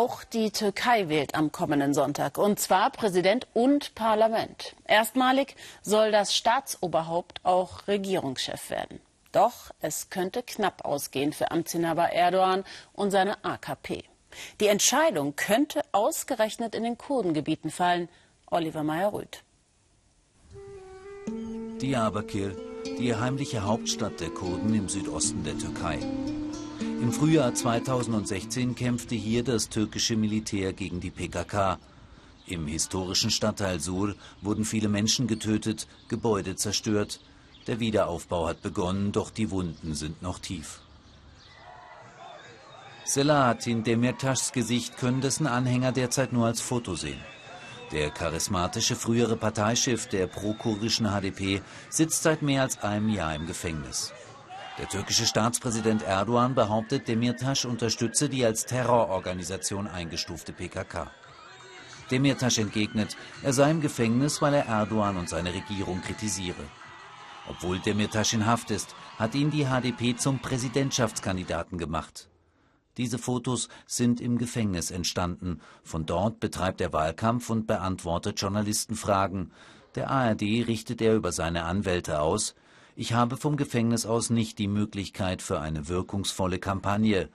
Auch die Türkei wählt am kommenden Sonntag, und zwar Präsident und Parlament. Erstmalig soll das Staatsoberhaupt auch Regierungschef werden. Doch es könnte knapp ausgehen für Amtsinhaber Erdogan und seine AKP. Die Entscheidung könnte ausgerechnet in den Kurdengebieten fallen. Oliver Meyer-Rüth. Diyarbakir, die heimliche Hauptstadt der Kurden im Südosten der Türkei. Im Frühjahr 2016 kämpfte hier das türkische Militär gegen die PKK. Im historischen Stadtteil Sur wurden viele Menschen getötet, Gebäude zerstört. Der Wiederaufbau hat begonnen, doch die Wunden sind noch tief. Selahattin Demirtaschs Gesicht können dessen Anhänger derzeit nur als Foto sehen. Der charismatische frühere Parteichef der pro-kurdischen HDP sitzt seit mehr als einem Jahr im Gefängnis. Der türkische Staatspräsident Erdogan behauptet, Demirtas unterstütze die als Terrororganisation eingestufte PKK. Demirtas entgegnet, er sei im Gefängnis, weil er Erdogan und seine Regierung kritisiere. Obwohl Demirtas in Haft ist, hat ihn die HDP zum Präsidentschaftskandidaten gemacht. Diese Fotos sind im Gefängnis entstanden. Von dort betreibt er Wahlkampf und beantwortet Journalistenfragen. Der ARD richtet er über seine Anwälte aus. Ich habe vom Gefängnis aus nicht die Möglichkeit für eine wirkungsvolle Kampagne.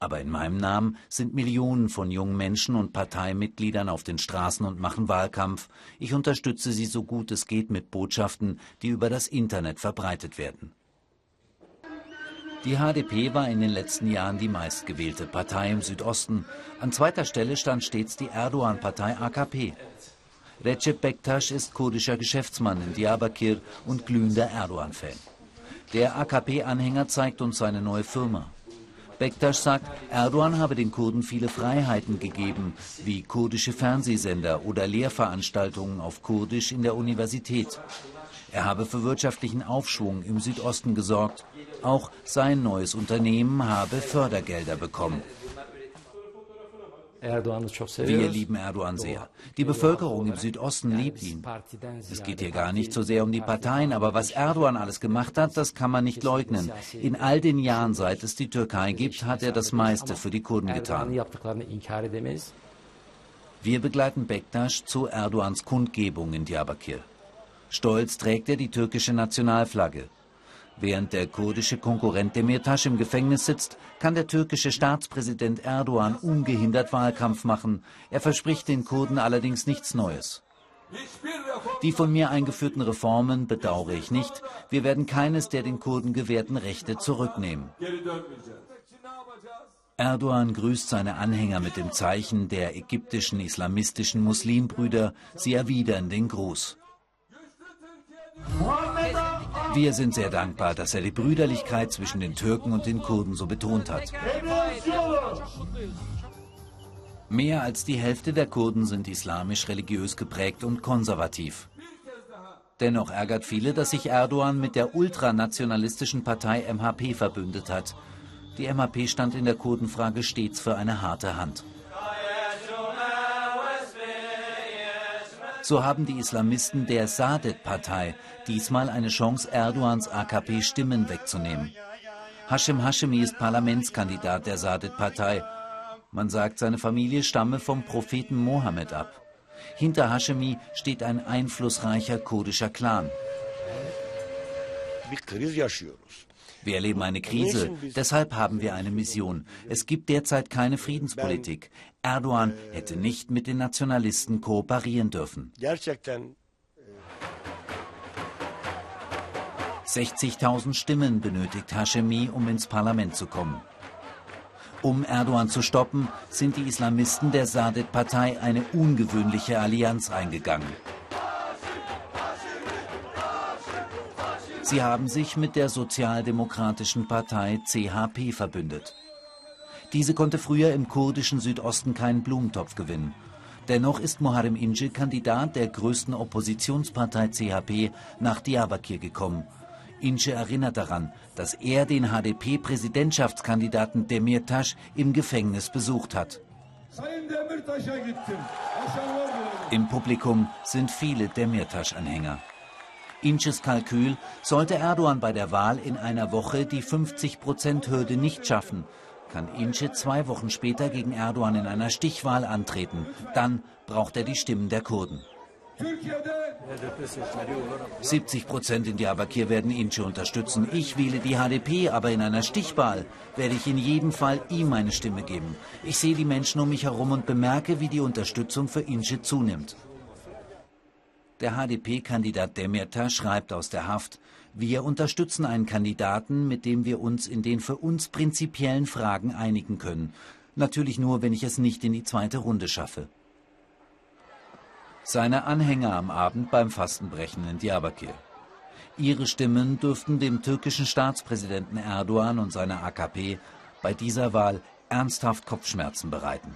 Aber in meinem Namen sind Millionen von jungen Menschen und Parteimitgliedern auf den Straßen und machen Wahlkampf. Ich unterstütze sie so gut es geht mit Botschaften, die über das Internet verbreitet werden. Die HDP war in den letzten Jahren die meistgewählte Partei im Südosten. An zweiter Stelle stand stets die Erdogan-Partei AKP. Recep Bektaş ist kurdischer Geschäftsmann in Diyarbakir und glühender Erdogan-Fan. Der AKP-Anhänger zeigt uns seine neue Firma. Bektaş sagt, Erdogan habe den Kurden viele Freiheiten gegeben, wie kurdische Fernsehsender oder Lehrveranstaltungen auf Kurdisch in der Universität. Er habe für wirtschaftlichen Aufschwung im Südosten gesorgt. Auch sein neues Unternehmen habe Fördergelder bekommen. Wir lieben Erdogan sehr. Die Bevölkerung im Südosten liebt ihn. Es geht hier gar nicht so sehr um die Parteien, aber was Erdogan alles gemacht hat, das kann man nicht leugnen. In all den Jahren, seit es die Türkei gibt, hat er das meiste für die Kurden getan. Wir begleiten Bektaş zu Erdogans Kundgebung in Diyarbakir. Stolz trägt er die türkische Nationalflagge. Während der kurdische Konkurrent Demirtas im Gefängnis sitzt, kann der türkische Staatspräsident Erdogan ungehindert Wahlkampf machen. Er verspricht den Kurden allerdings nichts Neues. Die von mir eingeführten Reformen bedauere ich nicht. Wir werden keines der den Kurden gewährten Rechte zurücknehmen. Erdogan grüßt seine Anhänger mit dem Zeichen der ägyptischen islamistischen Muslimbrüder. Sie erwidern den Gruß. Wir sind sehr dankbar, dass er die Brüderlichkeit zwischen den Türken und den Kurden so betont hat. Mehr als die Hälfte der Kurden sind islamisch-religiös geprägt und konservativ. Dennoch ärgert viele, dass sich Erdogan mit der ultranationalistischen Partei MHP verbündet hat. Die MHP stand in der Kurdenfrage stets für eine harte Hand. So haben die Islamisten der Saadet-Partei diesmal eine Chance, Erdogans AKP Stimmen wegzunehmen. Hashim Hashemi ist Parlamentskandidat der Saadet-Partei. Man sagt, seine Familie stamme vom Propheten Mohammed ab. Hinter Hashemi steht ein einflussreicher kurdischer Clan. Wir erleben eine Krise, deshalb haben wir eine Mission. Es gibt derzeit keine Friedenspolitik. Erdogan hätte nicht mit den Nationalisten kooperieren dürfen. 60.000 Stimmen benötigt Hashemi, um ins Parlament zu kommen. Um Erdogan zu stoppen, sind die Islamisten der Saadet-Partei eine ungewöhnliche Allianz eingegangen. Sie haben sich mit der Sozialdemokratischen Partei CHP verbündet. Diese konnte früher im kurdischen Südosten keinen Blumentopf gewinnen. Dennoch ist Muharrem Ince Kandidat der größten Oppositionspartei CHP nach Diyarbakir gekommen. Ince erinnert daran, dass er den HDP-Präsidentschaftskandidaten Demirtas im Gefängnis besucht hat. Im Publikum sind viele Demirtas-Anhänger. Inches Kalkül, sollte Erdogan bei der Wahl in einer Woche die 50-Prozent-Hürde nicht schaffen, kann Ince zwei Wochen später gegen Erdogan in einer Stichwahl antreten. Dann braucht er die Stimmen der Kurden. 70 Prozent in Diyarbakir werden Ince unterstützen. Ich wähle die HDP, aber in einer Stichwahl werde ich in jedem Fall ihm meine Stimme geben. Ich sehe die Menschen um mich herum und bemerke, wie die Unterstützung für Ince zunimmt. Der HDP-Kandidat Demirtas schreibt aus der Haft, wir unterstützen einen Kandidaten, mit dem wir uns in den für uns prinzipiellen Fragen einigen können. Natürlich nur, wenn ich es nicht in die zweite Runde schaffe. Seine Anhänger am Abend beim Fastenbrechen in Diyarbakir. Ihre Stimmen dürften dem türkischen Staatspräsidenten Erdogan und seiner AKP bei dieser Wahl ernsthaft Kopfschmerzen bereiten.